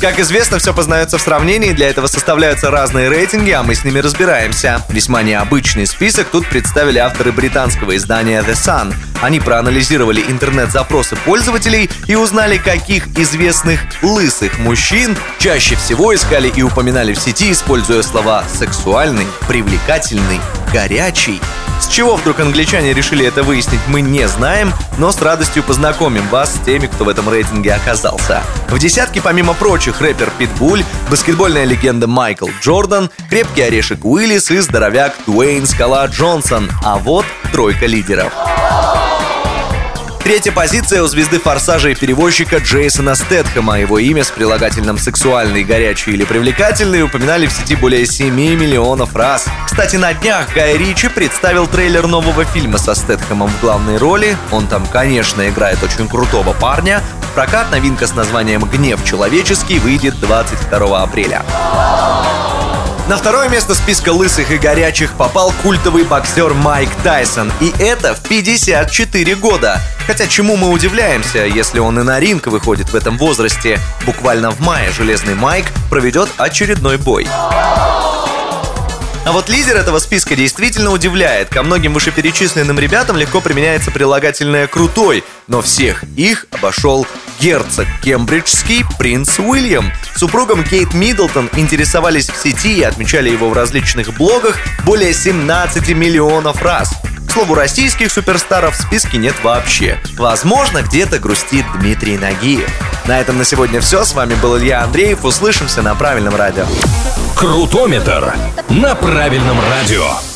Как известно, все познается в сравнении, для этого составляются разные рейтинги, а мы с ними разбираемся. Весьма необычный список тут представили авторы британского издания The Sun. Они проанализировали интернет-запросы пользователей и узнали, каких известных лысых мужчин чаще всего искали и упоминали в сети, используя слова «сексуальный», «привлекательный», «горячий», с чего вдруг англичане решили это выяснить, мы не знаем, но с радостью познакомим вас с теми, кто в этом рейтинге оказался. В десятке, помимо прочих, рэпер Питбуль, баскетбольная легенда Майкл Джордан, крепкий орешек Уиллис и здоровяк Дуэйн Скала Джонсон. А вот тройка лидеров. Третья позиция у звезды «Форсажа» и перевозчика Джейсона Стэтхэма. Его имя с прилагательным «сексуальный», «горячий» или «привлекательный» упоминали в сети более 7 миллионов раз. Кстати, на днях Гай Ричи представил трейлер нового фильма со Стэтхэмом в главной роли. Он там, конечно, играет очень крутого парня. прокат новинка с названием «Гнев человеческий» выйдет 22 апреля. На второе место списка лысых и горячих попал культовый боксер Майк Тайсон. И это в 54 года. Хотя чему мы удивляемся, если он и на ринг выходит в этом возрасте. Буквально в мае Железный Майк проведет очередной бой. А вот лидер этого списка действительно удивляет. Ко многим вышеперечисленным ребятам легко применяется прилагательное «крутой», но всех их обошел герцог кембриджский принц Уильям. Супругом Кейт Миддлтон интересовались в сети и отмечали его в различных блогах более 17 миллионов раз. К слову, российских суперстаров в списке нет вообще. Возможно, где-то грустит Дмитрий Нагиев. На этом на сегодня все. С вами был Илья Андреев. Услышимся на правильном радио. Крутометр на правильном радио.